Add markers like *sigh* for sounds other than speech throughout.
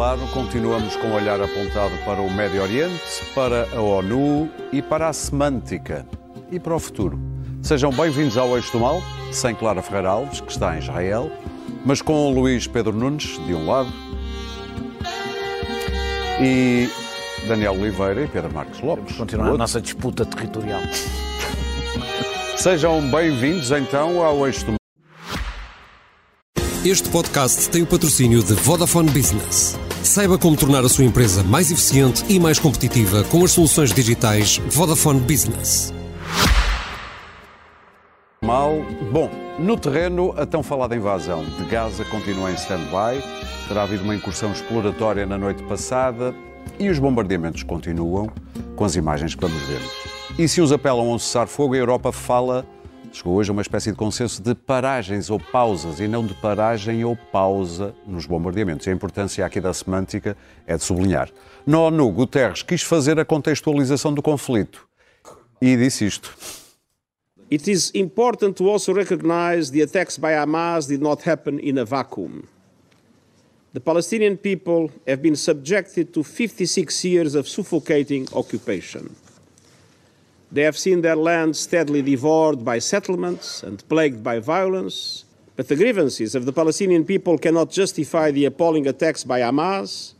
Claro, continuamos com o olhar apontado para o Médio Oriente, para a ONU e para a semântica e para o futuro. Sejam bem-vindos ao Eixo do Mal, sem Clara Ferreira Alves, que está em Israel, mas com o Luís Pedro Nunes, de um lado, e Daniel Oliveira e Pedro Marcos Lopes. Continuar a nossa disputa territorial. Sejam bem-vindos então ao Eixo do Mal. Este podcast tem o patrocínio de Vodafone Business. Saiba como tornar a sua empresa mais eficiente e mais competitiva com as soluções digitais Vodafone Business. Mal. Bom, no terreno, a tão falada invasão de Gaza continua em stand-by. Terá havido uma incursão exploratória na noite passada e os bombardeamentos continuam, com as imagens que vamos ver. E se uns apelam a um cessar-fogo, a Europa fala, chegou hoje a uma espécie de consenso de paragens ou pausas, e não de paragem ou pausa nos bombardeamentos. A importância aqui da semântica é de sublinhar. Na ONU, Guterres quis fazer a contextualização do conflito e disse isto. It is important to also recognize the attacks by Hamas did not happen in a vacuum. The Palestinian people have been subjected to 56 years of suffocating occupation. They have seen their land steadily devoured by settlements and plagued by violence. But the grievances of the Palestinian people cannot justify the appalling attacks by Hamas,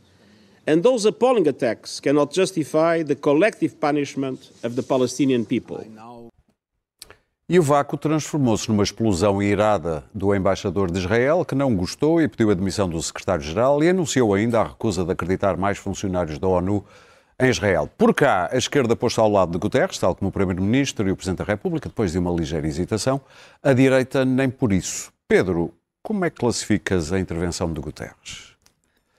and those appalling attacks cannot justify the collective punishment of the Palestinian people. E o vácuo transformou-se numa explosão irada do embaixador de Israel, que não gostou e pediu a demissão do secretário-geral e anunciou ainda a recusa de acreditar mais funcionários da ONU em Israel. Por cá, a esquerda pôs-se ao lado de Guterres, tal como o Primeiro-Ministro e o Presidente da República, depois de uma ligeira hesitação. A direita, nem por isso. Pedro, como é que classificas a intervenção de Guterres?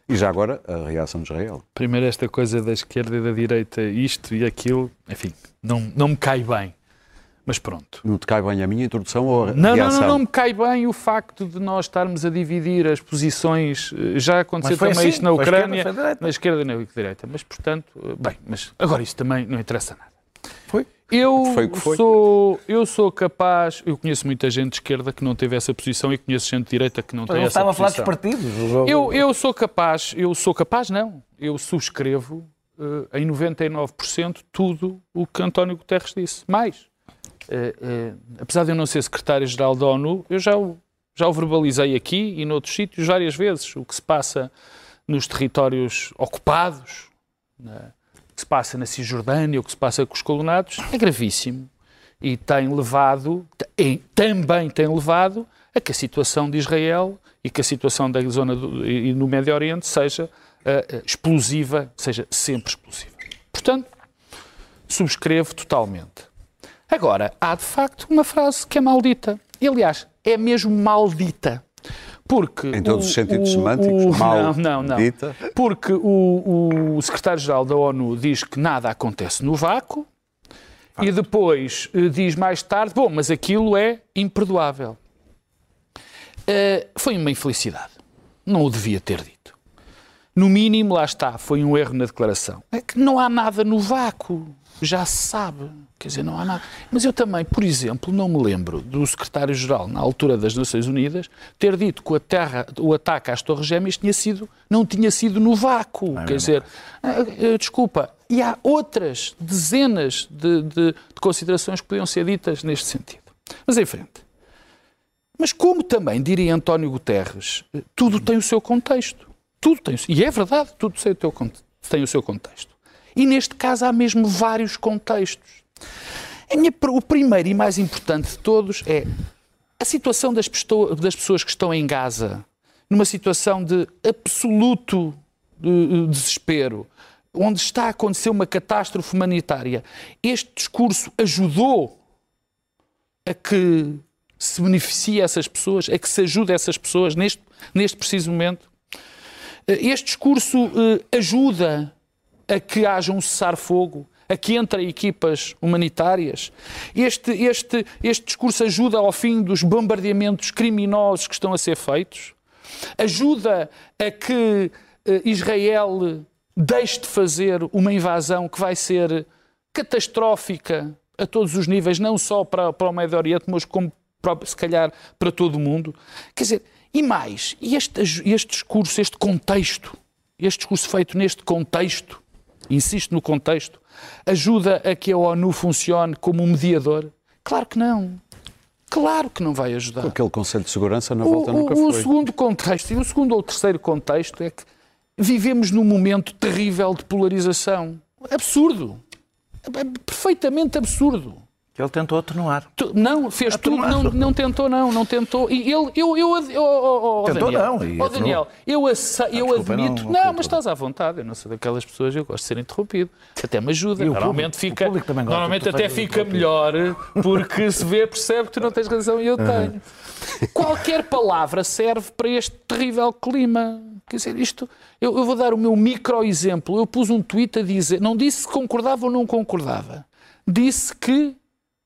E já agora, a reação de Israel. Primeiro, esta coisa da esquerda e da direita, isto e aquilo, enfim, não, não me cai bem. Mas pronto. Não te cai bem a minha introdução ou a não, reação? Não, não, não me cai bem o facto de nós estarmos a dividir as posições. Já aconteceu também assim, isto na Ucrânia, esquerda, na esquerda e na direita. Mas, portanto, bem, mas agora isso também não interessa nada. Foi? Eu Foi o que foi. sou, eu sou capaz, eu conheço muita gente de esquerda que não teve essa posição e conheço gente de direita que não tem Eu essa estava a falar dos posição. partidos. Eu, eu sou capaz, eu sou capaz, não. Eu subscrevo eh, em 99% tudo o que António Guterres disse. Mais, eh, apesar de eu não ser secretário-geral da ONU, eu já o, já o verbalizei aqui e noutros sítios várias vezes. O que se passa nos territórios ocupados, na- o que se passa na Cisjordânia, o que se passa com os colonados, é gravíssimo. E tem levado, e também tem levado, a que a situação de Israel e que a situação da zona do, e no Médio Oriente seja eh, explosiva, seja sempre explosiva. Portanto, subscrevo totalmente. Agora, há de facto uma frase que é maldita. E, aliás, é mesmo maldita. Porque Em todos o- os sentidos o- semânticos, o- mal não, não, não. dita. Porque o, o secretário-geral da ONU diz que nada acontece no vácuo e depois eh, diz mais tarde, bom, mas aquilo é imperdoável. Eh, foi uma infelicidade. Não o devia ter dito. No mínimo, lá está, foi um erro na declaração. É que não há nada no vácuo. Já se sabe. Quer dizer, não há nada. Mas eu também, por exemplo, não me lembro do secretário-geral, na altura das Nações Unidas, ter dito que terra, o ataque às Torres Gêmeas tinha sido, não tinha sido no vácuo. Quer dizer, ah, ah, desculpa. E há outras dezenas de, de- de considerações que podiam ser ditas neste sentido. Mas em frente. Mas como também diria António Guterres, tudo tem o seu contexto. Tudo tem, o e é verdade, tudo tem o, teu tem o seu contexto. E neste caso há mesmo vários contextos. Minha o primeiro e mais importante de todos é a situação das, das pessoas que estão em Gaza, numa situação de absoluto desespero, onde está a acontecer uma catástrofe humanitária. Este discurso ajudou a que se beneficie essas pessoas, a que se ajude essas pessoas neste, neste preciso momento. Eh, Este discurso eh, ajuda a que haja um cessar-fogo, a que entrem equipas humanitárias. Este, este, este discurso ajuda ao fim dos bombardeamentos criminosos que estão a ser feitos, ajuda a que eh, Israel deixe de fazer uma invasão que vai ser catastrófica a todos os níveis, não só para, para o Médio Oriente, mas como se calhar para todo o mundo. Quer dizer, E mais, este, este discurso, este contexto, este discurso feito neste contexto, insisto no contexto, ajuda a que a ONU funcione como um mediador? Claro que não. Claro que não vai ajudar. Aquele Conselho de Segurança na O, volta nunca o- o foi. segundo contexto, e o segundo ou terceiro contexto é que vivemos num momento terrível de polarização. Absurdo. É perfeitamente absurdo. Ele tentou atenuar. Tu- Não, fez tudo, não, não tentou, não, não tentou. E ele, eu, eu, eu, oh, oh, Tentou Daniel, não, e oh. Daniel, eu, ace- eu desculpa, não- admito. não Não, tentou. mas estás à vontade. Eu não sou daquelas pessoas, eu gosto de ser interrompido. Até me ajuda. O Normalmente público- fica. Normalmente até fica melhor, porque se vê, percebe que tu não tens razão e eu tenho. Qualquer palavra serve para este terrível clima. Quer dizer, isto. Eu, eu vou dar o meu micro-exemplo. Eu pus um tweet a dizer. Não disse se concordava ou não concordava. Disse que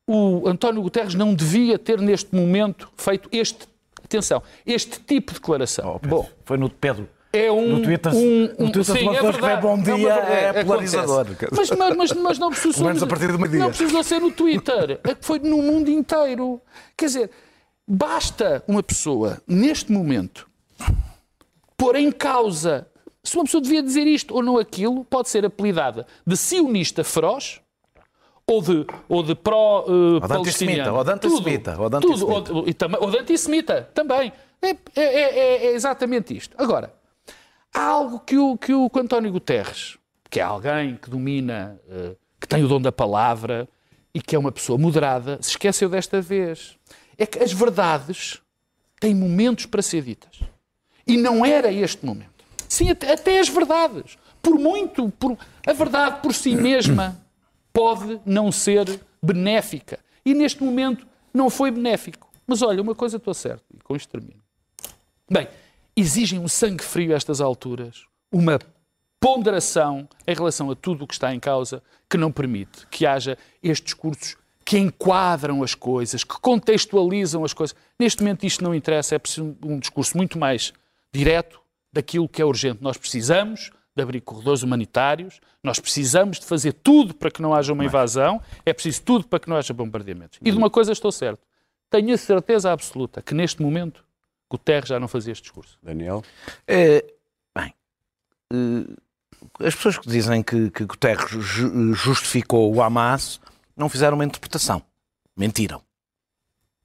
o António Guterres não devia ter, neste momento, feito este. Atenção, este tipo de declaração. Oh, Bom, foi no Pedro. é um. No Twitter- um, no Twitter sim, uma é pessoa verdade. bom uma dia, é acontece. polarizador. Mas, mas, mas, não *laughs* precisou menos a partir de meio-dia. Não precisou ser no Twitter. É que foi no mundo inteiro. Quer dizer, basta uma pessoa, neste momento, pôr em causa se uma pessoa devia dizer isto ou não aquilo, pode ser apelidada de sionista feroz ou de, ou de pró-palestiniano. antissemita, ou de antissemita, ou de antissemita. ou, e também- ou de antissemita, também. É, é- é- é exatamente isto. Agora, há algo que o, que o António Guterres, que é alguém que domina, eh, que tem o dom da palavra e que é uma pessoa moderada, se esqueceu desta vez. É que as verdades têm momentos para ser ditas. E não era este momento. Sim, até, até as verdades. Por muito, por, a verdade por si mesma pode não ser benéfica. E neste momento não foi benéfico. Mas olha, uma coisa estou certo, e com isto termino. Bem, exigem um sangue frio a estas alturas, uma ponderação em relação a tudo o que está em causa, que não permite que haja estes discursos que enquadram as coisas, que contextualizam as coisas. Neste momento isto não interessa, é preciso um discurso muito mais direto daquilo que é urgente. Nós precisamos de abrir corredores humanitários, nós precisamos de fazer tudo para que não haja uma invasão, é preciso tudo para que não haja bombardeamentos. E de uma coisa estou certo, tenho a certeza absoluta que neste momento Guterres já não fazia este discurso. Daniel? Eh, bem, eh, as pessoas que dizem que, que Guterres ju- justificou o Hamas não fizeram uma interpretação. Mentiram.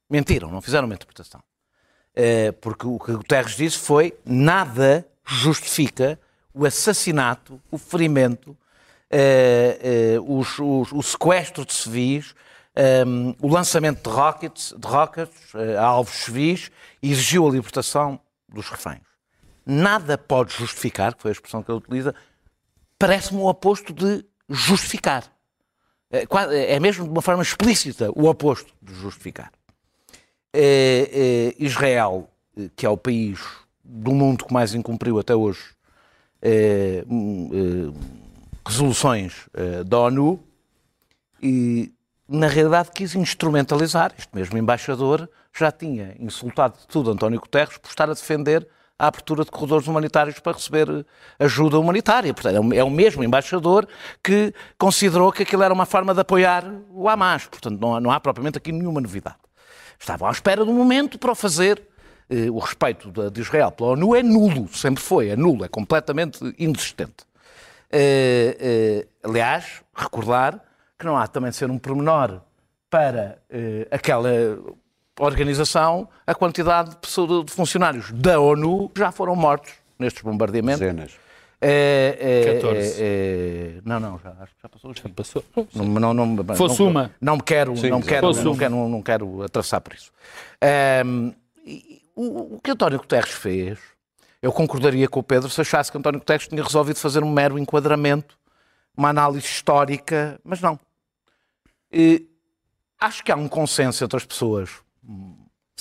Mentiram, não fizeram uma interpretação. Eh, porque o que Guterres disse foi nada justifica o assassinato, o ferimento, eh, eh, os- os- o sequestro de civis, eh, o lançamento de rockets, de rockets eh, a alvos civis e exigiu a libertação dos reféns. Nada pode justificar, que foi a expressão que ele utiliza, parece-me o oposto de justificar. É mesmo de uma forma explícita o oposto de justificar. Israel, que é o país do mundo que mais incumpriu até hoje hum, é, resoluções é, da ONU, e na realidade quis instrumentalizar. Este mesmo embaixador já tinha insultado de tudo António Guterres por estar a defender a abertura de corredores humanitários para receber eh, ajuda humanitária. Portanto, é o- é o mesmo embaixador que considerou que aquilo era uma forma de apoiar o Hamas. Portanto, não há, não há propriamente aqui nenhuma novidade. Estavam à espera do momento para o fazer. Eh, O respeito da- de Israel pela ONU é nulo, sempre foi, é nulo, é completamente inexistente. Eh, eh, aliás, recordar que não há também de ser um pormenor para aquela organização a quantidade de, pessoas, de funcionários da ONU que já foram mortos nestes bombardeamentos. Dezenas. Eh, eh, 14. eh, eh, não, não, já, acho que já passou 20. Passou. Não, não, não, Fosse não, uma. Não me quero, Sim, não, quero, não, quero, não, não quero atravessar por isso. Ahm, e o, o que António Guterres fez, eu concordaria com o Pedro se achasse que António Guterres tinha resolvido fazer um mero enquadramento, uma análise histórica, mas não. E acho que há um consenso entre as pessoas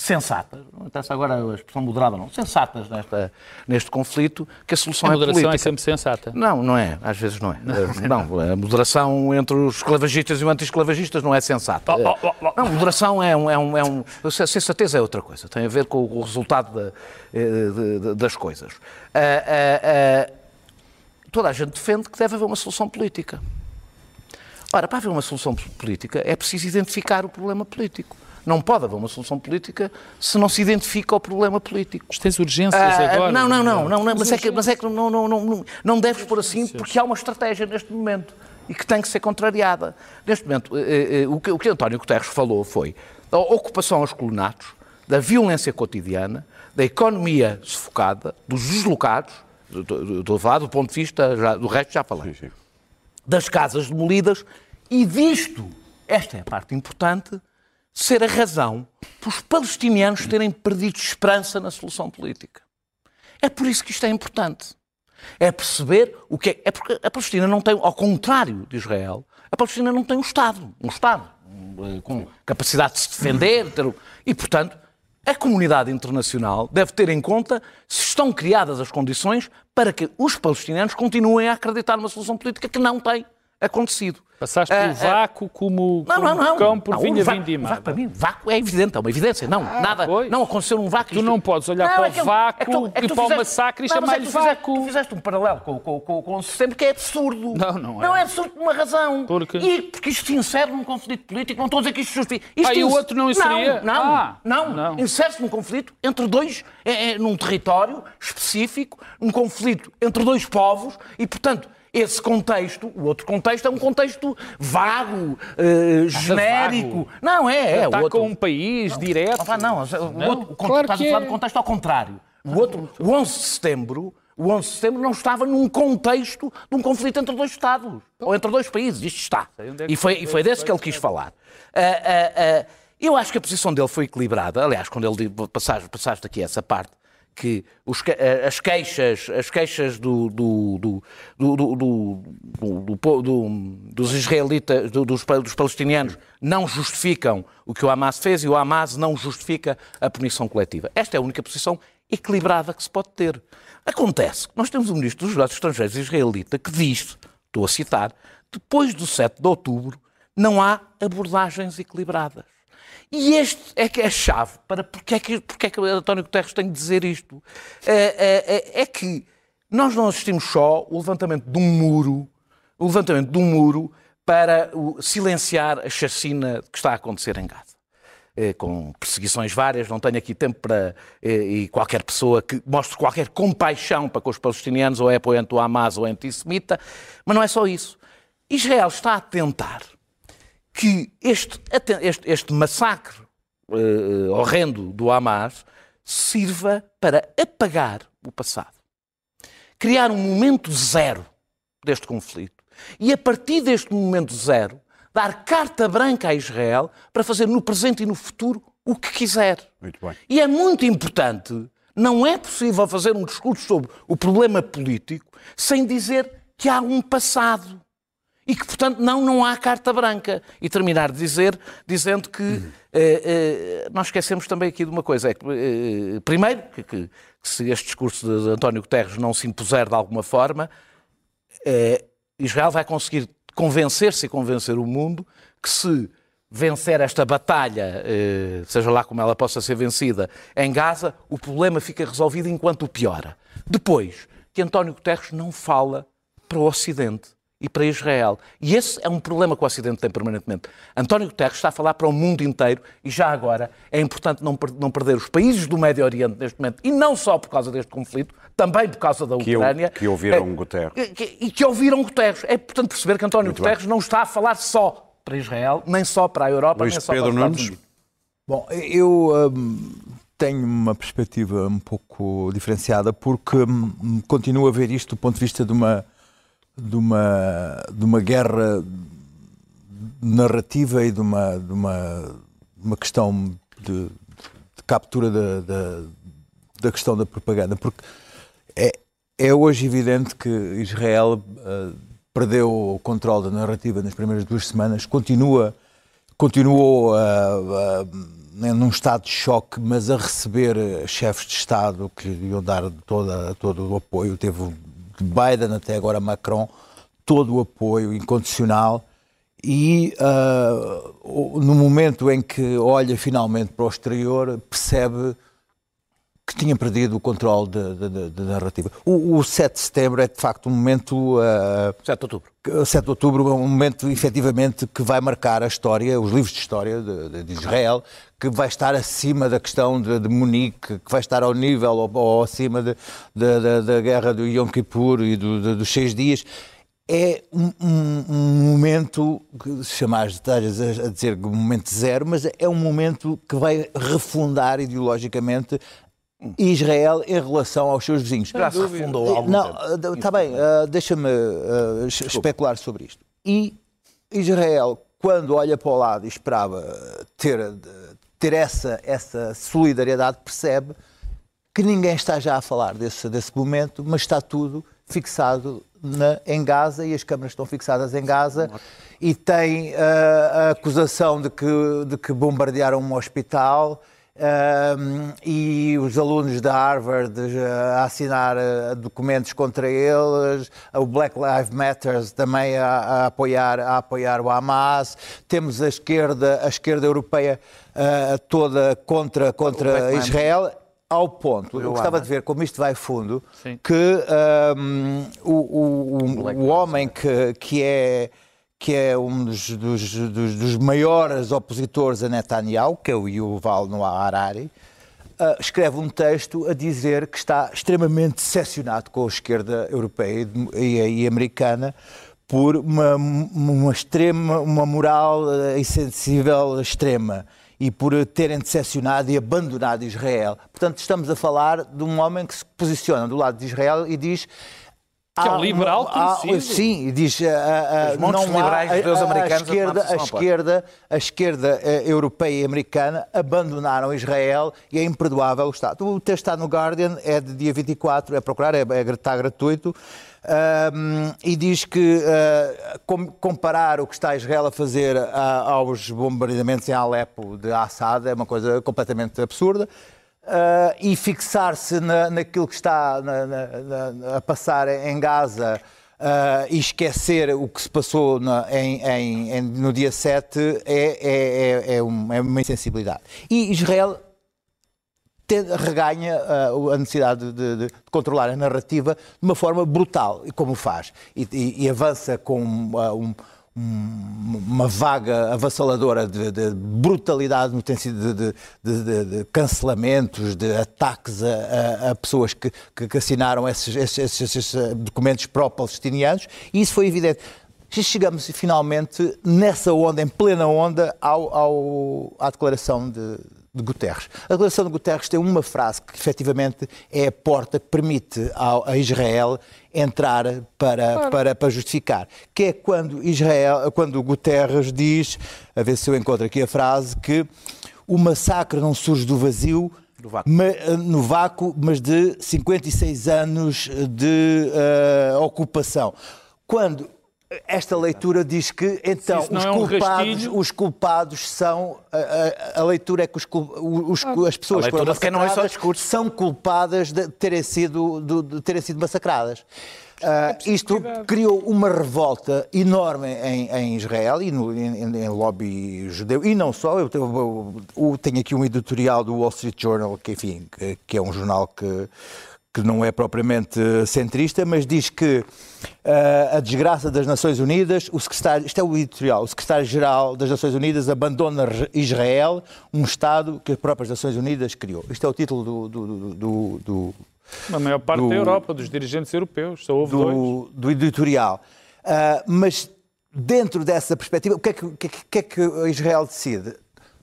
sensatas, não interessa agora a expressão moderada, não, sensatas nesta, neste conflito, que a solução A é moderação política. é sempre sensata. Não, não é. Às vezes não é. Eh, Não, a moderação entre os esclavagistas e os anti-esclavagistas não é sensata. Oh, oh, oh, oh. Não, moderação é um, é um, é um... a Sensatez é outra coisa. Tem a ver com o resultado da- eh, das coisas. Ah, ah, ah, toda a gente defende que deve haver uma solução política. Ora, para haver uma solução política é preciso identificar o problema político. Não pode haver uma solução política se não se identifica o problema político. Mas tens urgências Ah, agora. Não, não, não, não, não, mas é que, mas é que não, não, não, não, não deves pôr assim porque há uma estratégia neste momento e que tem que ser contrariada. Neste momento, eh, eh, o, que, o que António Guterres falou foi da ocupação aos colonatos, da violência cotidiana, da economia sufocada, dos deslocados, estou a falar do ponto de vista, já- do resto já falei, Sim, sim. das casas demolidas e disto, esta é a parte importante, ser a razão para os palestinianos terem perdido esperança na solução política. É por isso que isto é importante. É perceber o que é. É porque a Palestina não tem, ao contrário de Israel, a Palestina não tem um Estado. Um Estado eh, com capacidade de se defender. ter e, portanto, a comunidade internacional deve ter em conta se estão criadas as condições para que os palestinianos continuem a acreditar numa solução política que não tem acontecido. Passaste Ah, pelo ah, vácuo como, não, como não, não. cão por não, vinha vácuo- vindimada. vácuo para mim, vácuo é evidente, é uma evidência. Não, nada, pois. não aconteceu num vácuo. Tu não podes olhar para o vácuo e para o massacre e Não, é chamar-lhe tu fizeste- vácuo. Tu fizeste um paralelo com, com, com, com o sistema que é absurdo. Não, não é. Não é absurdo por uma razão. Por quê? E porque isto se insere num conflito político, não estou a dizer que isto justifica. Isto Ah, e o outro não inseria? Não, não, Ah, não. não. Insere-se num conflito entre dois, é, é, num território específico, um conflito entre dois povos e, portanto, esse contexto, o outro contexto, é um contexto vago, eh, genérico. Não, é, é. o Ataca outro, um país direto. Opa, não, o outro, o con- claro estás que a falar é. do contexto ao contrário. O, outro, o 11 de setembro, o 11 de setembro não estava num contexto de um conflito entre dois Estados, ou entre dois países. Isto está. é E foi, e foi desse que ele quis falar. Ah, ah, ah, eu acho que a posição dele foi equilibrada. Aliás, quando ele passaste, passaste aqui essa parte, que os eh, as queixas, as queixas do, do, do, dos israelitas, do- dos, dos palestinianos, não justificam o que o Hamas fez e o Hamas não justifica a punição coletiva. Esta é a única posição equilibrada que se pode ter. Acontece que nós temos um ministro dos negócios estrangeiros israelita que diz, estou a citar, depois do 7 de outubro não há abordagens equilibradas. E este é que é a chave para porque é que, porque é que o António Guterres tem de dizer isto. É, é- é- que nós não assistimos só o levantamento de um muro, o levantamento de um muro para silenciar a chacina que está a acontecer em Gaza. Com perseguições várias, não tenho aqui tempo para. e qualquer pessoa que mostre qualquer compaixão para com os palestinianos, ou é apoiante do Hamas ou é antissemita, mas não é só isso. Israel está a tentar que este, este, este massacre eh, horrendo do Hamas sirva para apagar o passado. Criar um momento zero deste conflito. E a partir deste momento zero, dar carta branca a Israel para fazer no presente e no futuro o que quiser. E é muito importante, não é possível fazer um discurso sobre o problema político sem dizer que há um passado. E que, portanto, não, não há carta branca. E terminar de dizer, dizendo que eh, eh, nós esquecemos também aqui de uma coisa. É que, eh, primeiro, que, que- se este discurso de António Guterres não se impuser de alguma forma, eh, Israel vai conseguir convencer-se e convencer o mundo que se vencer esta batalha, eh, seja lá como ela possa ser vencida, em Gaza, o problema fica resolvido enquanto piora. Depois, que António Guterres não fala para o Ocidente e para Israel. E esse é um problema que o Ocidente tem permanentemente. António Guterres está a falar para o mundo inteiro e já agora é importante não, per- não perder os países do Médio Oriente neste momento, e não só por causa deste conflito, também por causa da Que eu- Ucrânia. que ouviram É, Guterres. e que- e que ouviram Guterres. É importante perceber que António Muito Guterres bem. não está a falar só para Israel, nem só para a Europa, Luís nem só Pedro para os Estados. Bom, eu hum, tenho uma perspectiva um pouco diferenciada porque hum, continuo a ver isto do ponto de vista de uma, de uma, de uma guerra narrativa e de uma, de uma, uma questão de, de captura da, da, da questão da propaganda. Porque é, é hoje evidente que Israel ah, perdeu o controle da narrativa nas primeiras duas semanas, continua, continuou ah, ah, num estado de choque, mas a receber chefes de Estado que lhe iam dar toda, todo o apoio. Teve Biden até agora Macron, todo o apoio incondicional. E o- no momento em que olha finalmente para o exterior, percebe que tinha perdido o controle da narrativa. O, o 7 de setembro é de facto um momento. Uh, 7 de outubro. 7 de outubro é um momento, efetivamente, que vai marcar a história, os livros de história de, de Israel, que vai estar acima da questão de, de Munique, que vai estar ao nível ou, ou acima de, da guerra do Yom Kippur e do, dos seis dias é um, um, um, momento, se chamares detalhes a, a dizer um momento zero, mas é um momento que vai refundar ideologicamente Israel em relação aos seus vizinhos. Já se refundou há algum Não, está bem, uh, deixa-me uh, especular sobre isto. E Israel, quando olha para o lado e esperava ter, ter essa, essa solidariedade, percebe que ninguém está já a falar desse, desse momento, mas está tudo fixado na, em Gaza e as câmaras estão fixadas em Gaza e tem uh, a acusação de que, de que bombardearam um hospital e os alunos da Harvard a assinar uh, documentos contra eles, o Black Lives Matter também a, a, apoiar, a apoiar o Hamas, temos a esquerda, a esquerda europeia toda contra, contra Israel ao ponto, eu, gostava de ver como isto vai fundo, Sim. que um, o, o, o, o homem que, que é que é um dos, dos, dos, dos, maiores opositores a Netanyahu, que é o Yuval Noah Harari, uh, escreve um texto a dizer que está extremamente decepcionado com a esquerda europeia e, e, americana por uma, uma, extrema, uma moral uh, insensível extrema e por terem decepcionado e abandonado Israel. Portanto, estamos a falar de um homem que se posiciona do lado de Israel e diz que é um liberal conhecido. sim, diz a, a, não liberais há, a, americanos a esquerda, a esquerda, a esquerda europeia e americana abandonaram Israel e é imperdoável o Estado. O texto está no Guardian, é de dia 24, é procurar, é, é está gratuito. Um, e diz que uh, com, comparar o que está Israel a fazer uh, aos bombardeamentos em Alepo de Assad é uma coisa completamente absurda. Uh, e fixar-se na, naquilo que está na, na, a passar em Gaza e esquecer o que se passou em, em, em, no dia 7 é, é, é, é, uma, é uma insensibilidade. E Israel reganha uh, a necessidade de, de, de, controlar a narrativa de uma forma brutal, e como faz, e, e, e avança com uh, um, uma vaga avassaladora de, de, brutalidade no sentido de, de, de, cancelamentos, de ataques a, a, a pessoas que, que, assinaram esses, esses, esses documentos pró-palestinianos, e isso foi evidente. Chegamos finalmente nessa onda, em plena onda, ao, ao à declaração de, de Guterres. A declaração de Guterres tem uma frase que efetivamente é a porta que permite ao, a Israel entrar para, claro. para, para justificar, que é quando Israel, quando Guterres diz, a ver se eu encontro aqui a frase, que o massacre não surge do vazio, vácuo. no vácuo, mas de 56 anos de uh, ocupação. Quando esta leitura diz que, então, os, é um culpados, os culpados são. A, a, a leitura é que os, os, ah, as pessoas que foram não é só discurso. são culpadas de terem sido, de, de terem sido massacradas. Uh, isto criou uma revolta enorme em, em Israel e no em, em, lobby judeu, e não só. Eu tenho, eu tenho aqui um editorial do Wall Street Journal, que, enfim, que, que é um jornal que que não é propriamente centrista, mas diz que uh, a desgraça das Nações Unidas, o secretário, isto é o editorial, o secretário-geral das Nações Unidas abandona Israel, um Estado que as próprias Nações Unidas criou. Isto é o título do... do, do, do Na maior parte da Europa, dos dirigentes europeus, só houve do, dois. Do editorial. Uh, mas dentro dessa perspectiva, o que é que, que, que, é que Israel decide?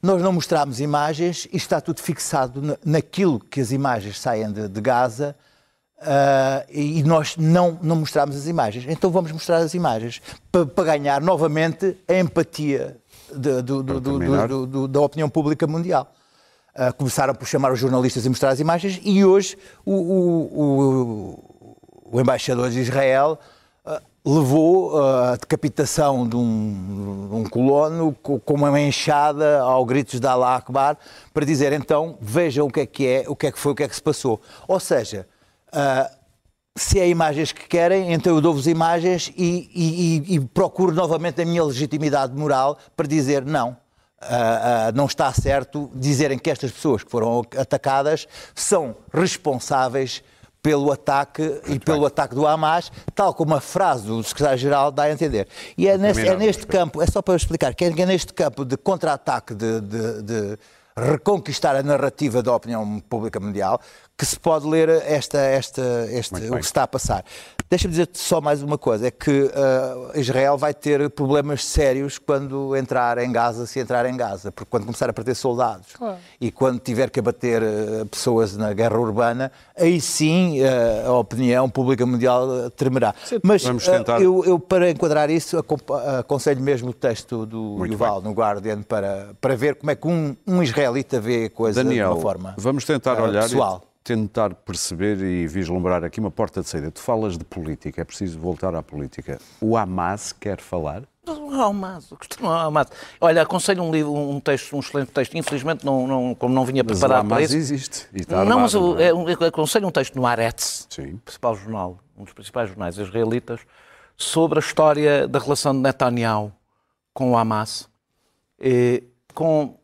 Nós não mostramos imagens e está tudo fixado naquilo que as imagens saem de, de Gaza uh, e nós não, não mostramos as imagens. Então vamos mostrar as imagens para, para ganhar novamente a empatia de, do, do, do, da opinião pública mundial. Uh, começaram por chamar os jornalistas e mostrar as imagens e hoje o, o, o, o embaixador de Israel levou a decapitação de um, de um colono com uma enxada ao gritos de Allah Akbar para dizer então vejam o que é que é, o que é que foi, o que é que se passou. Ou seja, uh, se é imagens que querem, então eu dou-vos imagens e, e, e, procuro novamente a minha legitimidade moral para dizer não. ah, ah, não está certo dizerem que estas pessoas que foram atacadas são responsáveis pelo ataque e pelo ataque do Hamas, tal como a frase do secretário-geral dá a entender. E é neste, é neste campo, é só para explicar, que é neste campo de contra-ataque, de, de, de reconquistar a narrativa da opinião pública mundial, que se pode ler esta, esta, este, o que se está a passar. Deixa-me dizer-te só mais uma coisa, é que uh, Israel vai ter problemas sérios quando entrar em Gaza, se entrar em Gaza, porque quando começar a perder soldados claro. e quando tiver que abater uh, pessoas na guerra urbana, aí sim uh, a opinião pública mundial tremerá. Sim. Mas tentar... eu, eu, para enquadrar isso, aconselho mesmo o texto do Muito Yuval bem. no Guardian para, para ver como é que um, um israelita vê a coisa Daniel, de uma forma vamos tentar olhar pessoal tentar perceber e vislumbrar aqui uma porta de saída. Tu falas de política, é preciso voltar à política. O Hamas quer falar? Não Hamas, não há Hamas. Olha, aconselho um livro, um texto, um excelente texto. Infelizmente, não, não, como não vinha preparado para isso... existe e está armado, Não, mas eu, é? É, aconselho um texto no Aretz, Sim. principal jornal, um dos principais jornais israelitas, sobre a história da relação de Netanyahu com o Hamas, e, com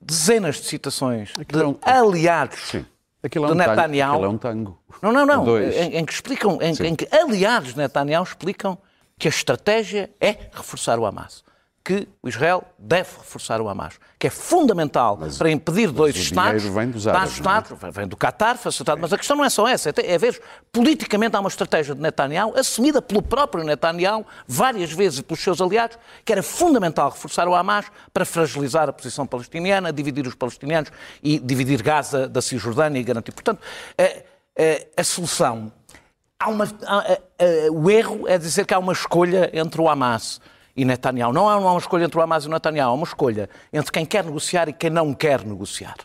dezenas de citações de aliados Sim Aquilo é um Netanyahu. Tango. é um tango. Não, não, não. Em, em, que explicam, em, em, que aliados de Netanyahu explicam que a estratégia é reforçar o Hamas que o Israel deve reforçar o Hamas, que é fundamental mas, para impedir dois Estados. Vem dos árabes, Estados, é? vem do Qatar, facilitado, mas a questão não é só essa, é, é ver, politicamente há uma estratégia de Netanyahu, assumida pelo próprio Netanyahu, várias vezes pelos seus aliados, que era fundamental reforçar o Hamas para fragilizar a posição palestiniana, dividir os palestinianos e dividir Gaza da Cisjordânia e garantir. Portanto, a, a, a solução. Há uma, a, o erro é dizer que há uma escolha entre o Hamas e Netanyahu. Não há uma escolha entre o Hamas e o Netanyahu, há uma escolha entre quem quer negociar e quem não quer negociar.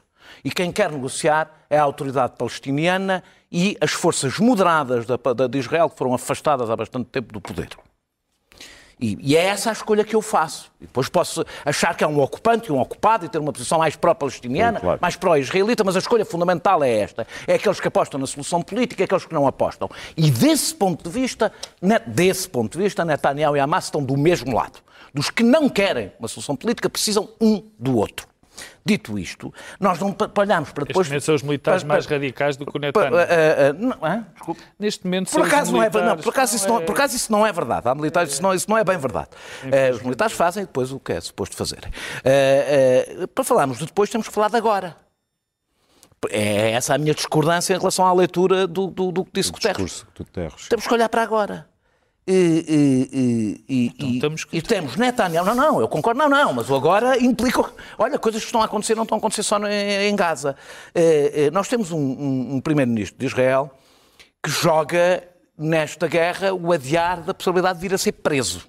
E quem quer negociar é a autoridade palestiniana e as forças moderadas de Israel que foram afastadas há bastante tempo do poder. E, e, é essa a escolha que eu faço. E depois posso achar que é um ocupante e um ocupado e ter uma posição mais pró-palestiniana, claro. mais pró-israelita, mas a escolha fundamental é esta. É aqueles que apostam na solução política e aqueles que não apostam. E desse ponto de vista, desse ponto de vista, Netanyahu e Hamas estão do mesmo lado. Dos que não querem uma solução política precisam um do outro. Dito isto, nós não olhamos para depois. Neste momento são os militares para, mais para, radicais do que o Netanyahu. Uh, uh, Neste momento por acaso não é, não, por acaso isso não, por acaso isso não é verdade. Há militares, isso não, isso não é bem verdade. Uh, os militares fazem depois o que é suposto fazerem. para falarmos de depois, temos que falar de agora. É essa a minha discordância em relação à leitura do, do, do que disse Guterres. Temos que olhar para agora. E, e, e, então, e temos Netanyahu, não, não, eu concordo, não, não, mas agora implica, olha, coisas que estão a acontecer não estão a acontecer só em, em Gaza. Eh, eh, nós temos um, um, um primeiro-ministro de Israel que joga nesta guerra o adiar da possibilidade de vir a ser preso.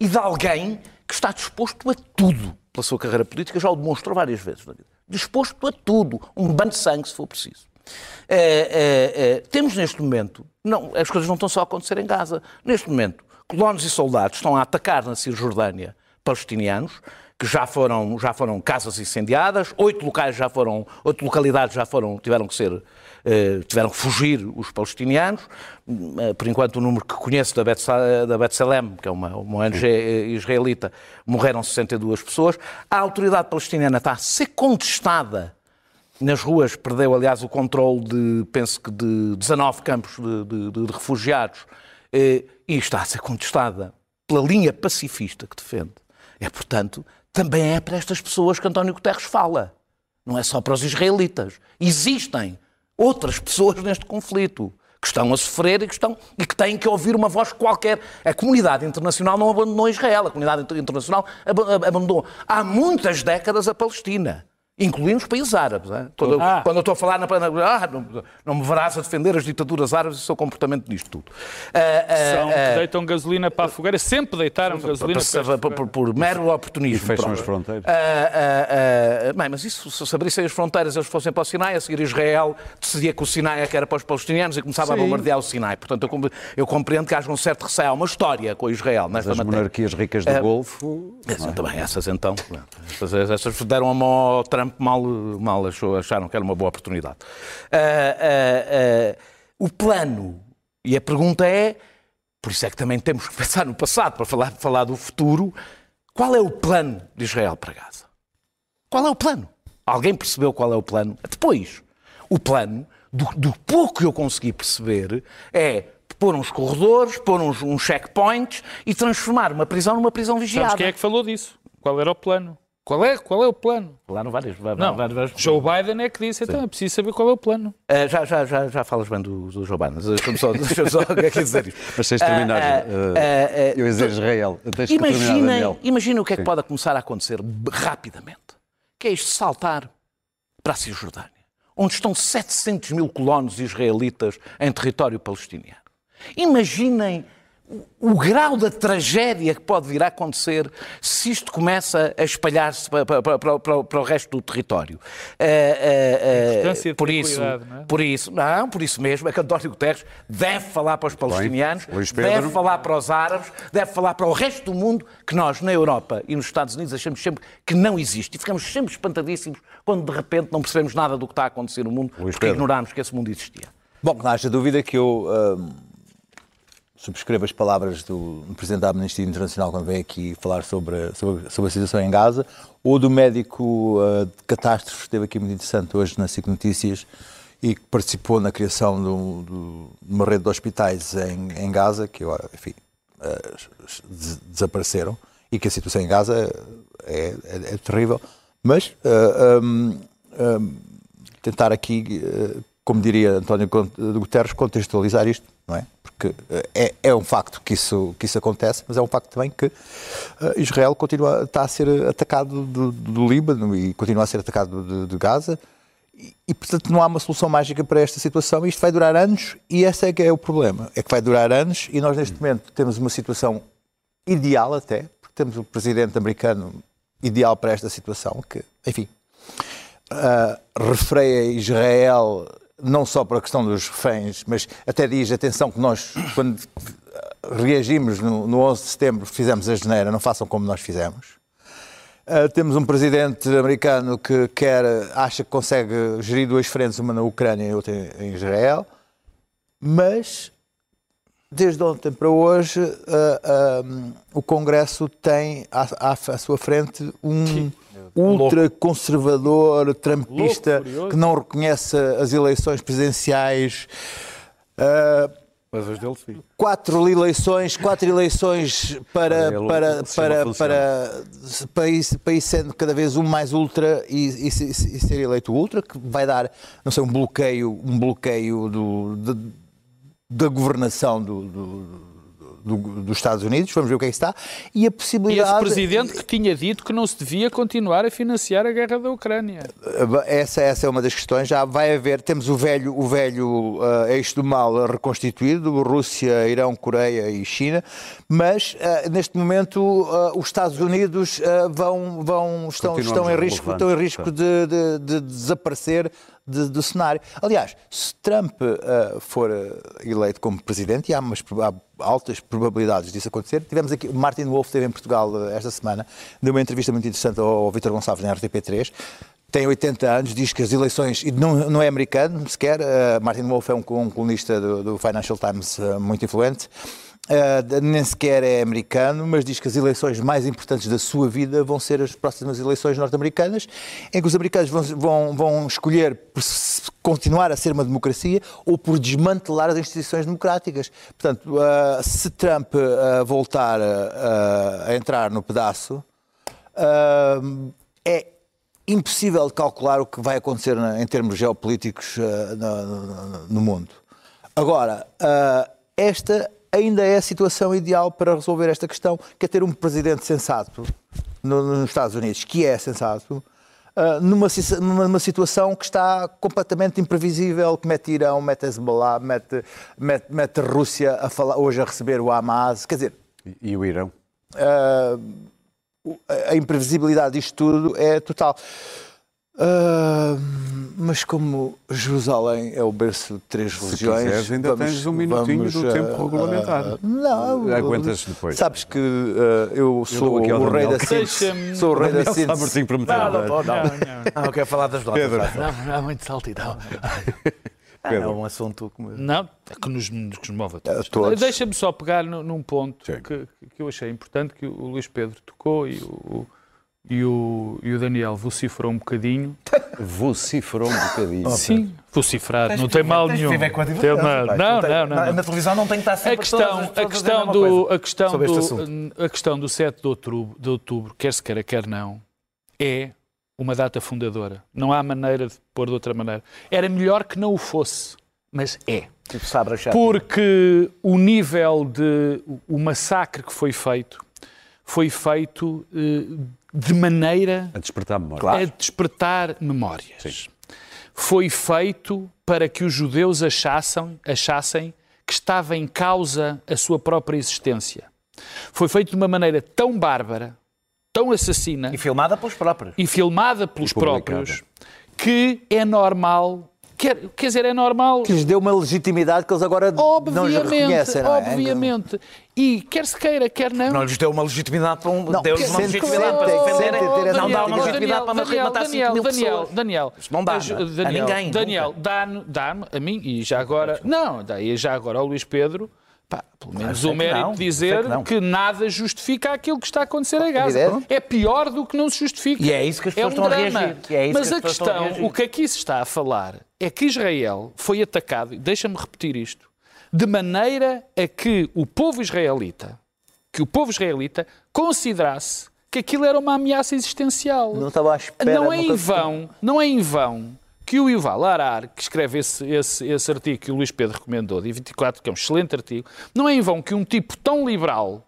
E de alguém que está disposto a tudo pela sua carreira política, já o demonstrou várias vezes na vida. Disposto a tudo, um banho de sangue se for preciso. É, é, é, temos neste momento, não, as coisas não estão só a acontecer em Gaza. Neste momento, colonos e soldados estão a atacar na Cisjordânia palestinianos, que já foram, já foram casas incendiadas, oito locais já foram, oito localidades já foram, tiveram que ser, eh, tiveram que fugir os palestinianos. Eh, por enquanto, o número que conheço da, Bet, da Betselem, que é uma, uma ONG israelita, morreram 62 pessoas. A autoridade palestiniana está a ser contestada nas ruas perdeu, aliás, o controle de, penso que, de 19 campos de, de, de refugiados eh, e está a ser contestada pela linha pacifista que defende. É, portanto, também é para estas pessoas que António Guterres fala. Não é só para os israelitas. Existem outras pessoas neste conflito que estão a sofrer e que, estão, e que têm que ouvir uma voz qualquer. A comunidade internacional não abandonou Israel, a comunidade internacional abandonou há muitas décadas a Palestina incluindo os países árabes. Quando, ah. quando, eu estou a falar na, ah, não, não, me verás a defender as ditaduras árabes e o seu comportamento nisto tudo. Uh, uh, São que deitam gasolina para a fogueira, sempre deitaram gasolina para, por, por, por, mero oportunismo. E fecham as fronteiras. bem, mas isso, se abrissem as fronteiras eles fossem para o Sinai, a seguir Israel decidia que o Sinai é que era para os palestinianos e começava Sim. a bombardear o Sinai. Portanto, eu, eu, compreendo que haja um certo receio, há uma história com Israel nesta mas as matéria. monarquias ricas do Golfo... Essas, é? também, essas então, essas, essas deram a mão ao Trump mal mal achou, acharam que era uma boa oportunidade. Uh, uh, uh, o plano, e a pergunta é, por isso é que também temos que *laughs* pensar no passado para falar, falar do futuro, qual é o plano de Israel para Gaza? Qual é o plano? Alguém percebeu qual é o plano? Depois, o plano, do, do pouco que eu consegui perceber, é pôr uns corredores, pôr uns, uns checkpoints e transformar uma prisão numa prisão vigiada. Sabes quem é que falou disso? Qual era o plano? Qual é, qual é o plano? Lá no vários, Não, vários, vários- Joe Biden é que disse, então é preciso saber qual é o plano. Ah, já, já, já, já falas bem do, do Joe Biden. Deixa-me só, *laughs* deixa só aqui dizer isto. Mas tens de terminar. Ah, ah, eu ia dizer Israel. De terminar, Imaginem, imaginem o que é que Sim. pode começar a acontecer rapidamente. Que é isto saltar para a Cisjordânia, onde estão 700 mil colonos israelitas em território palestiniano. Imaginem o, grau da tragédia que pode vir a acontecer se isto começa a espalhar-se para, para- para- para- para o resto do território. Ah, ah, ah, importância de por isso, cuidado, não é? por isso, não, por isso mesmo é que António Guterres deve falar para os palestinianos, deve falar para os árabes, deve falar para o resto do mundo que nós, na Europa e nos Estados Unidos, achamos sempre que não existe. E ficamos sempre espantadíssimos quando de repente não percebemos nada do que está a acontecer no mundo, Luís porque Pedro. ignoramos que esse mundo existia. Bom, não haja dúvida que eu hum, subscrevo as palavras do Presidente da Amnistia Internacional quando vem aqui falar sobre, sobre, sobre a situação em Gaza, ou do médico uh, de catástrofes, que esteve aqui muito interessante hoje na SIC Notícias e que participou na criação de uma rede de hospitais em, em Gaza, que, eu, enfim, uh, des- desapareceram, e que a situação em Gaza é, é- é terrível. Mas uh, hum, hum, tentar aqui, eh, como diria António Guterres, contextualizar isto, não é? Porque eh, é, é um facto que isso, que isso acontece, mas é um facto também que eh, Israel continua, está a ser atacado do, do Líbano e continua a ser atacado de, de Gaza. E, e, portanto, não há uma solução mágica para esta situação. Isto vai durar anos e esse é que é o problema. É que vai durar anos e nós, neste momento, temos uma situação ideal até, porque temos um presidente americano ideal para esta situação, que, enfim, uh, refreia Israel não só para a questão dos reféns, mas até diz, atenção, que nós, quando reagimos no, no 11 de setembro, fizemos a geneira, não façam como nós fizemos. Uh, temos um presidente americano que quer, acha que consegue gerir duas frentes, uma na Ucrânia e outra em Israel, mas desde ontem para hoje uh, uh, o Congresso tem à, à- à sua frente um ultraconservador, trampista, Louco, que não reconhece as eleições presidenciais. Uh, Mas as dele sim. quatro eleições, quatro eleições para, Ele- para, para, para, para ir sendo cada vez um mais ultra e, e e ser eleito ultra, que vai dar, não sei, um bloqueio, um bloqueio do, de- da governação do, do- do- dos Estados Unidos, vamos ver o que é que está, e a E possibilidade... esse presidente que tinha dito que não se devia continuar a financiar a guerra da Ucrânia. Essa, essa é uma das questões. Já vai haver, temos o velho, o velho uh, eixo do mal reconstituído, Rússia, Irão, Coreia e China, mas uh, neste momento uh, os Estados Unidos uh, vão, vão, estão, Continuamos estão em risco, estão em risco de, de- de desaparecer de- do cenário. Aliás, se Trump uh, for uh, eleito como presidente, e há, umas, há altas probabilidades disso acontecer, tivemos aqui, Martin Wolf esteve em Portugal uh, esta semana, deu uma entrevista muito interessante ao, ao Vítor Gonçalves na RTP3, tem 80 anos, diz que as eleições, e não, não é americano sequer, uh, Martin Wolf é um, um colunista do, do Financial Times muito influente, Uh, nem sequer é americano, mas diz que as eleições mais importantes da sua vida vão ser as próximas eleições norte-americanas, em que os americanos vão, vão, vão escolher por continuar a ser uma democracia ou por desmantelar as instituições democráticas. Portanto, uh, se Trump uh, voltar a entrar no pedaço, é impossível de calcular o que vai acontecer na- em termos geopolíticos na- no mundo. Agora, esta ainda é a situação ideal para resolver esta questão, que é ter um presidente sensato no- nos Estados Unidos, que é sensato, uh, numa, numa- situação que está completamente imprevisível, que mete Irão, mete Hezbollah, mete, mete, mete Rússia a falar, hoje a receber o Hamas, quer dizer, E, e o Irão? ah, a imprevisibilidade disto tudo é total. Ah, mas como Jerusalém é o berço de três religiões. quiseres, ainda tens um minutinho do tempo regulamentado. ah, não, Aguentas depois. Sabes que eu sou ao o rei da síntese. Deixa-me- Sou o rei da síntese. Samartim prometeu. Não, não, não, Não, não. não. Eu quero falar das notas. Não, não, muito saltidão. *laughs* Ah, Pedro. É um assunto que me... Não, é que nos, que nos move a todos. Todos. Deixa-me só pegar nu- num ponto que, que eu achei importante, que o Luís Pedro tocou e o, e o, e o Daniel vociferou um bocadinho. *laughs* Vociferou um bocadinho. Sim, vociferar, não tem mal nenhum. Tem mal- Não, não, não. não. Na televisão não tem que estar A sempre questão, todas- a questão, do, a, questão do, a questão do 7 de outubro, de outubro, quer se queira, quer não, é uma data fundadora. Não há maneira de pôr de outra maneira. Era melhor que não o fosse, mas é. Tipo. Porque o nível de. o massacre que foi feito foi feito eh, de maneira A despertar memória. a despertar memórias. Foi feito para que os judeus achassem, achassem que estava em causa a sua própria existência. Foi feito de uma maneira tão bárbara, tão assassina E filmada pelos próprios. e filmada pelos E próprios que é normal. Quer, quer dizer, é normal. Que lhes deu uma legitimidade que eles agora não Obviamente, reconhecem, não é? obviamente. E quer se queira, quer não. Não lhes deu uma legitimidade para um. Não, Deu-lhes uma legitimidade para essa Não dá uma legitimidade. para Daniel, matar 5 Daniel, mil Daniel, pessoas. Daniel, Isto não dá, não é? A Daniel, ninguém, Daniel, dá-me, dá-me, a mim e já agora, não, daí já agora ao Luís Pedro, pá, pelo menos o mérito não, de dizer que que nada justifica aquilo que está a acontecer em Gaza. É pior do que não se justifica. E é isso que as pessoas um estão a drama. reagir. E é isso Mas que a a questão, reagir. o que aqui se está a falar é que Israel foi atacado, deixa-me repetir isto, de maneira a que o povo israelita, que o povo israelita considerasse que aquilo era uma ameaça existencial. Não estava à espera. Não é em vão, não é em vão que o Yuval Arar, que escreve esse, esse, esse artigo que o Luís Pedro recomendou, de 24, que é um excelente artigo, não é em vão que um tipo tão liberal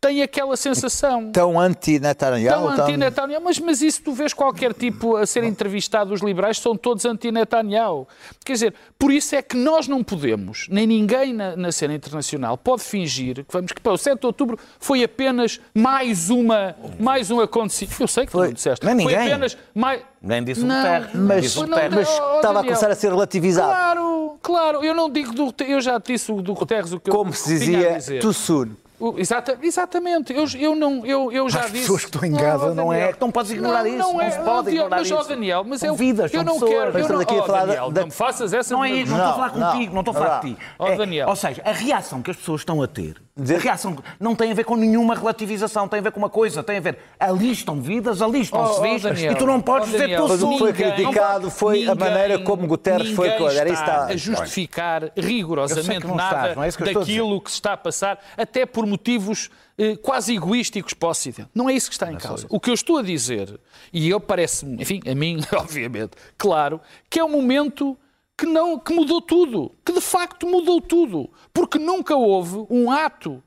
tem aquela sensação. Tão anti-Netanyahu. Tão anti-Netanyahu, mas, mas isso tu vês qualquer tipo a ser entrevistado, os liberais são todos anti-Netanyahu. Quer dizer, por isso é que nós não podemos, nem ninguém na, na cena internacional pode fingir que vamos que pá, o 7 de outubro foi apenas mais uma mais um acontecimento. Eu sei que tu Foi. não disseste. Nem foi ninguém. apenas mais Nem disse o Não, Guterres. Mas, Não, Guterres. mas oh, estava a Daniel. começar a ser relativizado. Claro, claro, eu não digo do eu já disse o do Guterres o que Como eu se tinha a dizia, too soon. O- exata- exatamente, eu, eu não, eu, eu já As disse. pessoas que estão em Gaza não é- Daniel, não podes ignorar isso, não é, se pode ignorar mas, ó, isso. Daniel, mas eu, vidas, eu não pessoas. quero. Mas Eu não, oh, Daniel, da- não me faças essa. Não é não, Não, estou a falar não, contigo, não estou a falar de ti. É- Daniel. Ou seja, a reação que as pessoas estão a ter, Dizer- a reação não tem a ver com nenhuma relativização, tem a ver com uma coisa, tem a ver. Alistam vidas, alistam Oh, oh, civis, Daniel, e tu não podes oh, dizer Daniel, tu Mas o que foi ninguém- criticado foi a maneira como Guterres foi ninguém. Era isso que está está- a justificar rigorosamente que nada estás, não é que daquilo que se está a passar, até por motivos eh, quase egoísticos para o Ocidente. Não é isso que está em causa. O que eu estou a dizer, e eu parece-me, enfim, a mim, *laughs* obviamente, claro, que é um momento que não que mudou tudo, que de facto mudou tudo, porque nunca houve um ato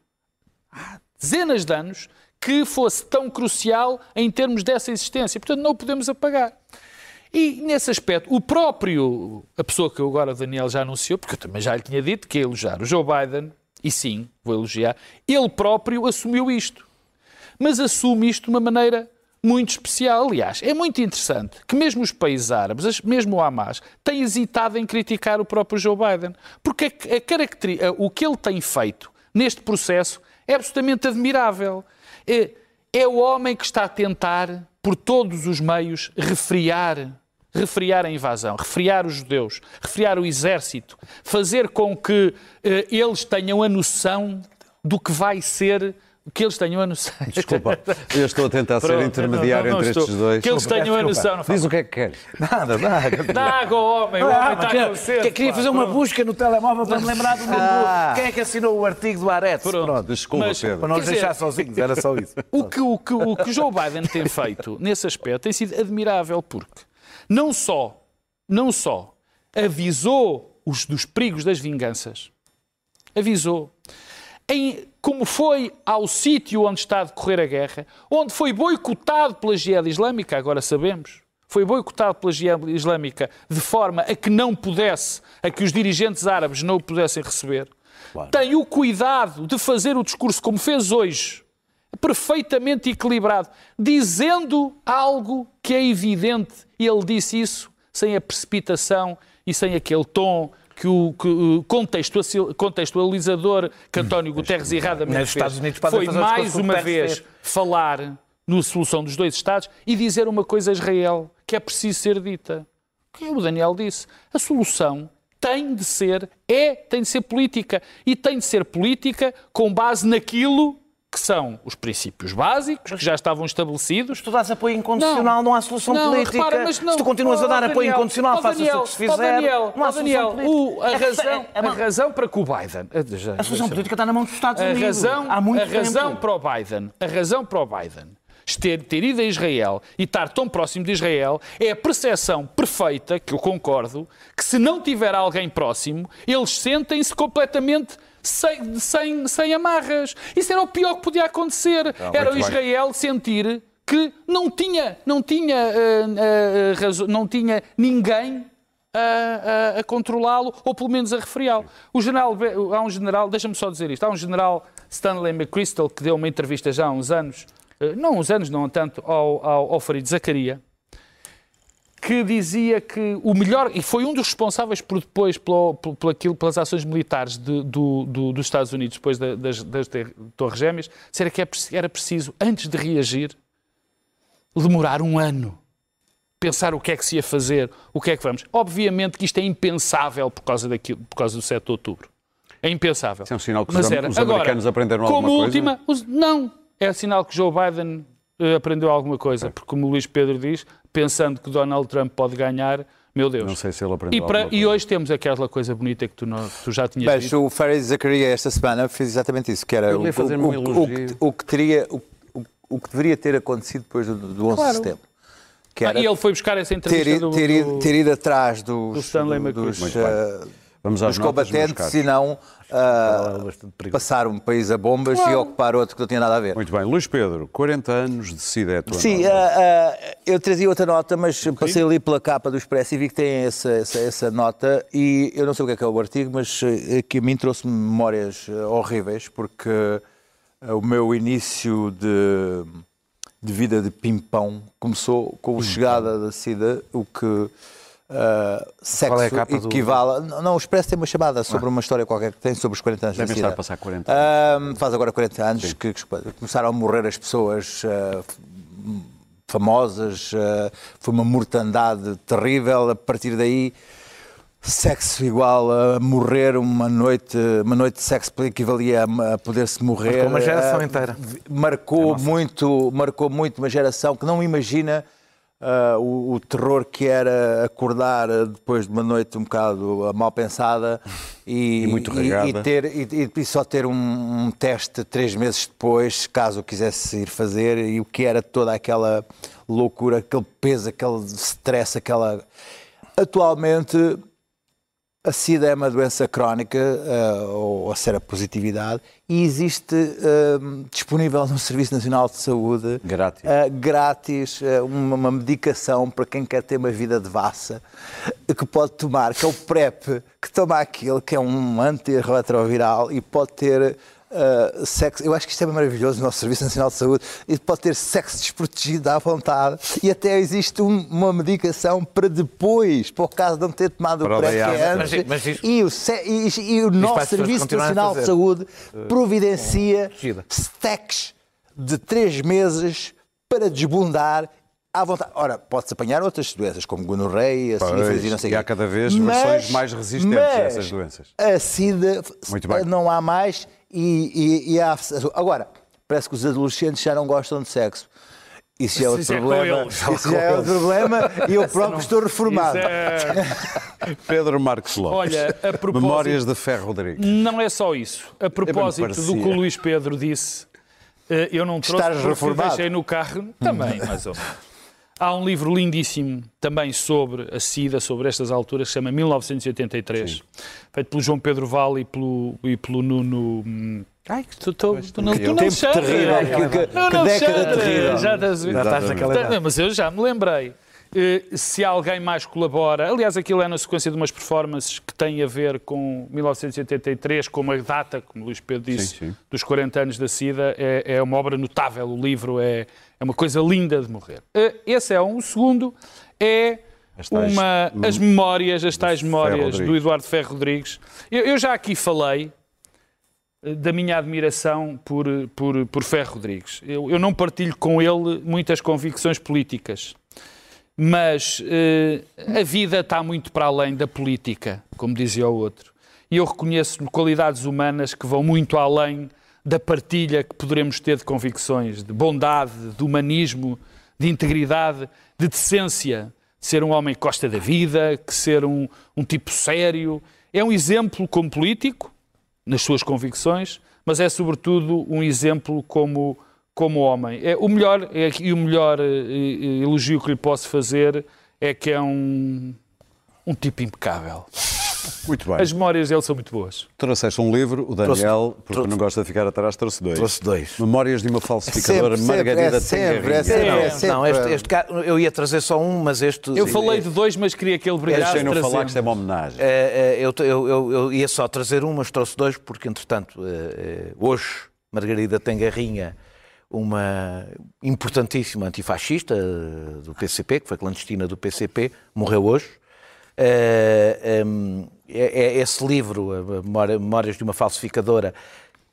há dezenas de anos que fosse tão crucial em termos dessa existência. Portanto, não o podemos apagar. E nesse aspecto, o próprio, a pessoa que agora o Daniel já anunciou, porque eu também já lhe tinha dito que ia elogiar o Joe Biden, e sim, vou elogiar, ele próprio assumiu isto. Mas assume isto de uma maneira muito especial. Aliás, é muito interessante que mesmo os países árabes, mesmo o Hamas, têm hesitado em criticar o próprio Joe Biden. Porque a, a a- o que ele tem feito neste processo é absolutamente admirável. É, é o homem que está a tentar, por todos os meios, refriar refriar a invasão, refriar os judeus, refriar o exército, fazer com que eh, eles tenham a noção do que vai ser, que eles tenham a noção. Desculpa, eu estou a tentar ser Pronto, intermediário não, não entre estou. estes dois. Que eles tenham a noção. Não Diz o que é que queres. Nada, nada. Dá água ao homem, o homem Ah, está que- queria pá. fazer uma busca no telemóvel para me lembrar do Ah. Quem é que assinou o artigo do Aretz? Pronto. Pronto. Desculpa, Mas- Pedro. Para não dizer- deixar sozinhos, era só isso. O que, o, que, o que Joe Biden tem feito nesse aspecto tem sido admirável porque não só, não só avisou os dos perigos das vinganças, avisou, em, como foi ao sítio onde está a decorrer a guerra, onde foi boicotado pela Jihad Islâmica, agora sabemos, foi boicotado pela Jihad Islâmica de forma a que não pudesse, a que os dirigentes árabes não o pudessem receber. Tem o cuidado de fazer o discurso como fez hoje, perfeitamente equilibrado, dizendo algo que é evidente. E ele disse isso sem a precipitação e sem aquele tom que o, que contextualizador que António Guterres erradamente fez. Estados Unidos podem Foi mais uma vez falar na solução dos dois Estados e dizer uma coisa a Israel que é preciso ser dita. Que o Daniel disse. A solução tem de ser, é, tem de ser política. E tem de ser política com base naquilo que são os princípios básicos, que já estavam estabelecidos. Se tu dás apoio incondicional, não, há solução Não, política. repara, mas não. Se tu continuas a dar Oh, apoio Daniel, incondicional, oh, faça-se Daniel, o que se oh, fizer. Daniel, não há oh, solução Daniel, política. o- a, É razão, é- a razão para que o Biden. eh, A solução política está na mão dos Estados a Unidos. razão, Há muito a razão tempo. para o Biden, a razão para o Biden ter, ter ido a Israel e estar tão próximo de Israel é a percepção perfeita, que eu concordo, que se não tiver alguém próximo, eles sentem-se completamente sem, sem, sem amarras. Isso era o pior que podia acontecer. era o muito bem. Israel sentir que não tinha, não tinha, ah, ah, razo- não tinha ninguém a, a- a controlá-lo ou pelo menos a refriá-lo. O general, há um general, deixa-me só dizer isto, há um general Stanley McChrystal que deu uma entrevista já há uns anos, não uns anos, não tanto, ao, ao, ao Farid Zacaria, que dizia que o melhor, e foi um dos responsáveis por depois pelo, pelo, aquilo, pelas ações militares de- do- do- dos Estados Unidos depois da- das, das Torres Gêmeas, dizer que é era preciso, antes de reagir, demorar um ano pensar o que é que se ia fazer, o que é que vamos. Obviamente que isto é impensável por causa, daquilo, por causa do 7 de outubro. É impensável. Isso é um sinal que os era. os Agora, americanos aprenderam como alguma coisa? última, os- não. É sinal que Joe Biden aprendeu alguma coisa, porque como o Luís Pedro diz, pensando que Donald Trump pode ganhar, meu Deus. Não sei se ele aprendeu e, para- alguma e hoje temos aquela coisa bonita que tu, não- que tu já tinhas Mas dito. o Farid Zakaria esta semana fez exatamente isso, que era o, fazer-me um o- o- o que- o que teria, o, o- o que deveria ter acontecido depois do, do 11 Claro. de setembro. Que Ah, e ele foi buscar essa ter, entrevista ido- do, ter, ido, do- ter ido atrás dos, do Stanley dos, Vamos às dos combatentes, senão perigoso. passar um país a bombas e ocupar outro que não tinha nada a ver. Muito bem. Luís Pedro, 40 anos de SIDA é a tua Sim, nota. ah, ah, eu trazia outra nota, mas passei ali pela capa do Expresso e vi que tem essa, essa, essa nota e eu não sei o que é que é o artigo, mas eh, que a mim trouxe-me memórias eh, horríveis, porque eh, o meu início de, de vida de pimpão começou com a chegada da SIDA, o que ah, sexo Qual é a capa do- equivale... Não, o Expresso tem uma chamada sobre uma história qualquer que tem sobre os 40 anos Devem da estar SIDA. a passar 40 Ah, faz agora 40 anos que, que começaram a morrer as pessoas ah, famosas, ah, foi uma mortandade terrível. A partir daí, sexo igual a morrer, uma noite, uma noite de sexo equivalia a, poder-se morrer. Marcou uma geração Ah, inteira. Marcou muito, marcou muito uma geração que não imagina. Ah, o, o terror que era acordar depois de uma noite um bocado mal pensada e, *laughs* E muito e, regada. ter, e, e só ter um, um teste três meses depois, caso quisesse ir fazer, e o que era toda aquela loucura, aquele peso, aquele stress, aquela. Atualmente, a SIDA é uma doença crónica, eh, ou a seropositividade, e existe eh, disponível no Serviço Nacional de Saúde Grátis. eh, grátis uma, uma medicação para quem quer ter uma vida de vassa eh, que pode tomar, que é o PrEP, que toma aquilo, que é um antirretroviral e pode ter eh, sexo. Eu acho que isto é maravilhoso no nosso Serviço Nacional de Saúde. E pode ter sexo desprotegido à vontade. E até existe um- uma medicação para depois, o caso de não ter tomado Para o o que é. Mas- mas e, o, e- e o nosso Serviço a Nacional de. Saúde providencia Gida. stacks de três meses para desbundar à vontade. Ora, pode-se apanhar outras doenças, como gonorreia, sífilis e não sei e o há quê. cada vez versões mais resistentes a mas essas doenças. A SIDA Muito bem. não há mais e, e- e há... Agora, parece que os adolescentes já não gostam de sexo. Isso já é outro Isso é problema. Isso já é outro problema e eu próprio estou reformado. É- *laughs* Pedro Marcos Lopes. Olha, a propósito- Memórias de Ferro Rodrigues. Não é só isso. A propósito do que o Luís Pedro disse, eh, eu não trouxe Estás reformado. deixei no carro também, mais ou menos. Há um livro lindíssimo também sobre a SIDA, sobre estas alturas, que se chama 1983, feito pelo João Pedro Vale e pelo, e pelo Nuno. Ai, que tu, tu, tu não, tu não Tempo chamas. terrível, que- que- Não, que não década terrível. Já estás, Já estás naquela idade. não, mas eu já me lembrei. Eh, Se alguém mais colabora, aliás, aquilo é na sequência de umas performances que têm a ver com 1983, como a data, como o Luís Pedro disse, Sim, sim. dos 40 anos da SIDA, é, é uma obra notável. O livro é, é uma coisa linda de morrer. Eh, Esse é um. O segundo é As tais- uma, as memórias, as tais memórias do. Eduardo Ferro Rodrigues. Eu, eu já aqui falei eh, da minha admiração por, por, por Ferro Rodrigues. Eu, eu não partilho com ele muitas convicções políticas, mas eh, a vida está muito para além da política, como dizia o outro. E eu reconheço qualidades humanas que vão muito além da partilha que poderemos ter de convicções, de bondade, de humanismo, de integridade, de decência, de ser um homem que gosta da vida, que ser um, um tipo sério. É um exemplo como político, nas suas convicções, mas é sobretudo um exemplo como, como homem. É, o melhor, é, e o melhor eh, eh, elogio que lhe posso fazer é que é um, um tipo impecável. Muito bem. As memórias dele são muito boas. Trouxeste um livro, o Daniel, Trouxe- porque trouxe- não gosta de ficar atrás, trouxe dois. Trouxe dois. Memórias de uma falsificadora, sempre, Margarida é sempre, é sempre, é É, sempre. Não, este, este eu ia trazer só um, mas este. Eu falei de dois, mas queria que ele brilhasse. Deixem-no falar trazendo. que isto é uma homenagem. É, é, eu, eu- eu- eu ia só trazer um, mas trouxe dois, porque entretanto, é, é, hoje, Margarida Tengarrinha, uma importantíssima antifascista eh, do PCP, que foi clandestina do PCP, morreu hoje. É, é, é, esse livro, Memórias de uma Falsificadora,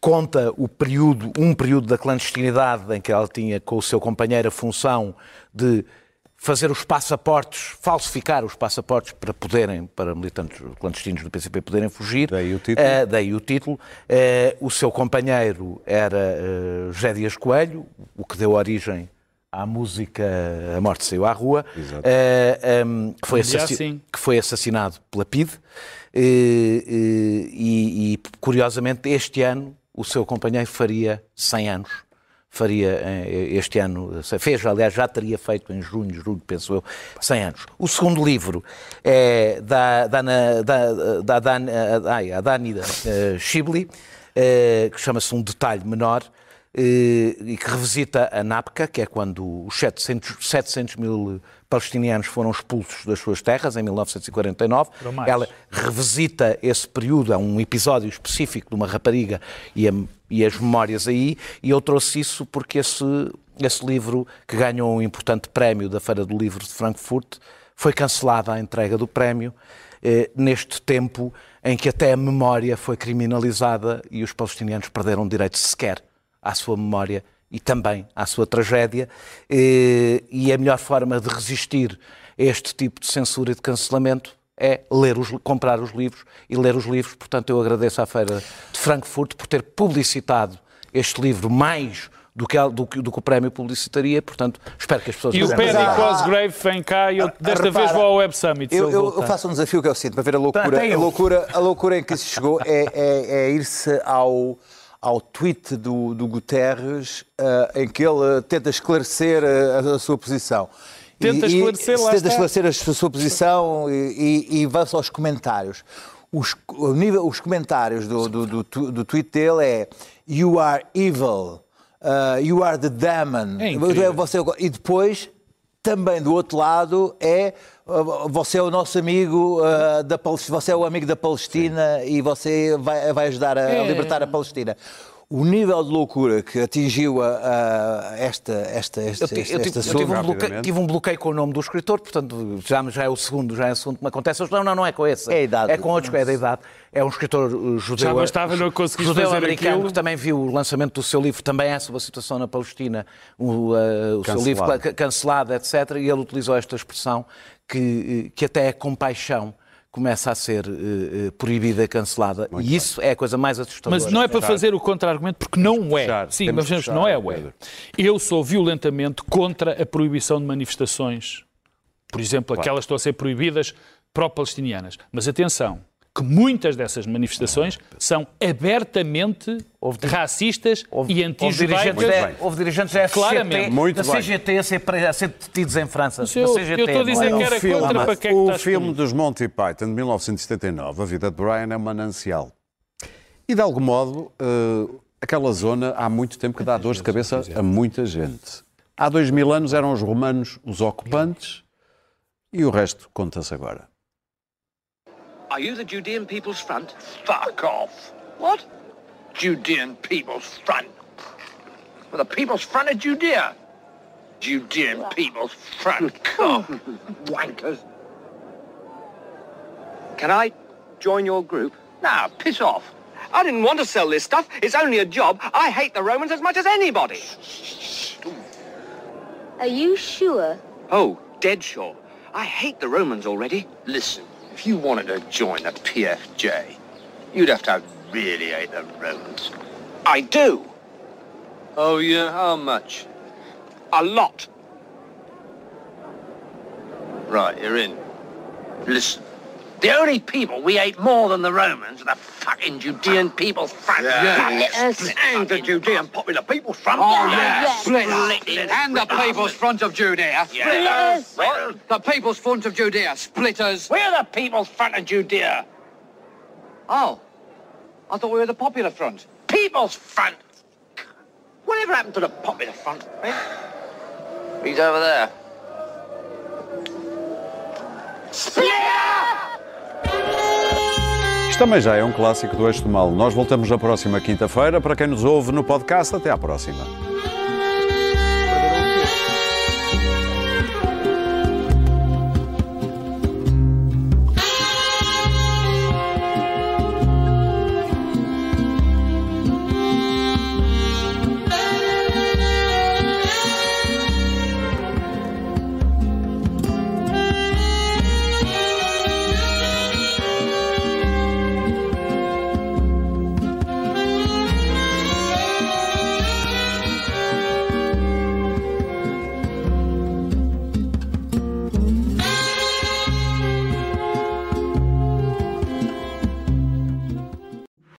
conta o período, um período da clandestinidade em que ela tinha com o seu companheiro a função de fazer os passaportes, falsificar os passaportes para poderem, para militantes clandestinos do PCP poderem fugir. Daí o título. Eh, daí o título. Eh, o seu companheiro era eh, José Dias Coelho, o que deu origem à música A Morte Saiu à Rua, Exato. eh, em, que, foi Um assim. que foi assassinado pela PIDE. eh, eh, e, e, curiosamente, este ano, o seu companheiro faria 100 anos. Faria este ano, fez, aliás, já teria feito em junho, julho, penso eu, 100 anos. O segundo livro é da, da, da, da, Dan- ai, a Dani Schibli, eh, que chama-se Um Detalhe Menor, e que revisita a NAPCA, que é quando os 700, 700 mil palestinianos foram expulsos das suas terras, em 1949. Foram mais. Ela revisita esse período, há um episódio específico de uma rapariga e, a- e as memórias aí, e eu trouxe isso porque esse, esse livro, que ganhou um importante prémio da Feira do Livro de Frankfurt, foi cancelada a entrega do prémio eh, neste tempo em que até a memória foi criminalizada e os palestinianos perderam direito sequer à sua memória e também à sua tragédia. Eh, E a melhor forma de resistir a este tipo de censura e de cancelamento é ler os, comprar os livros e ler os livros. Portanto, eu agradeço à Feira de Frankfurt por ter publicitado este livro mais do que, do, que- do que o prémio publicitaria. Portanto, espero que as pessoas... E o Paddy Cosgrave vem cá e eu desta repara, vez vou ao Web Summit. Eu, eu- eu faço um desafio que é o seguinte, para ver a loucura, a loucura, a loucura em que se chegou é, é- é ir-se ao, ao tweet do, do Guterres eh, em que ele tenta esclarecer a, a sua posição. Tenta esclarecer, lá tenta esclarecer a sua posição e, e, e vai-se aos comentários. Os, nível, os comentários do, do, do, do tweet dele é You are evil, uh, you are the demon. É. Você- e depois também do outro lado é uh, você é o nosso amigo uh, da Palestina, você é o amigo da Palestina e você vai, vai ajudar a, a É. libertar a Palestina. O nível de loucura que atingiu a, a esta, esta, esta, Eu, esta, eu tive, esta eu sua- tive um bloqueio, tive um bloqueio com o nome do escritor, portanto já, já é o segundo, já é o segundo que me acontece. Não, não, não é com esse. É a idade. É com outros, é da idade. É um escritor uh, judeu. Já bastava não conseguires judeu fazer americano aquilo. que também viu o lançamento do seu livro, também é sobre a situação na Palestina, o, uh, o seu livro ca- cancelado, etc. E ele utilizou esta expressão que, uh, que até a compaixão começa a ser uh, uh, proibida, cancelada. e isso é a coisa mais assustadora. Mas não é para fazer o contra-argumento, porque não é. Sim, Temos mas fechar, não é, Pedro. ué. Eu sou violentamente contra a proibição de manifestações. Por exemplo, aquelas que estão a ser proibidas pró-palestinianas. Mas atenção, que muitas dessas manifestações são abertamente racistas e Houve dirigentes, anti-judaicas. da, houve dirigentes da Claramente. Muito da bem. CGT a ser, a ser detidos em França. Eu- CGT, eu estou a dizer é? que era O filme- contra, para que é que o filme comigo? dos Monty Python de 1979, A Vida de Brian, é um manancial. E de algum modo, eh, aquela zona há muito tempo que dá dor de cabeça a muita gente. Há dois mil anos eram os romanos os ocupantes e o resto conta-se agora. Are you the Judean People's Front? Fuck off. What? Judean People's Front. Well, the People's Front of Judea. Judean People's Front. Come *laughs* on, oh, wankers. Can I join your group? Now, piss off. I didn't want to sell this stuff. It's only a job. I hate the Romans as much as anybody. Are you sure? Oh, dead sure. I hate the Romans already. Listen, if you wanted to join the PFJ, you'd have to really hate the Romans. I do. Oh, yeah? How much? A lot. Right, you're in. Listen. The only people we hate more than the Romans are the fucking Judean People's Front. Yeah. Split and the Judean Popular People's Front. Oh, yeah. Split. And the People's Front of Judea. Yes. The People's Front of Judea. Splitters. We're the People's Front of Judea. Oh. I thought we were the Popular Front. People's Front. Whatever happened to the Popular Front? eh? He's over there. Isto também já é um clássico do Eixo do Mal. Nós voltamos na próxima quinta-feira. Para quem nos ouve no podcast, até à próxima.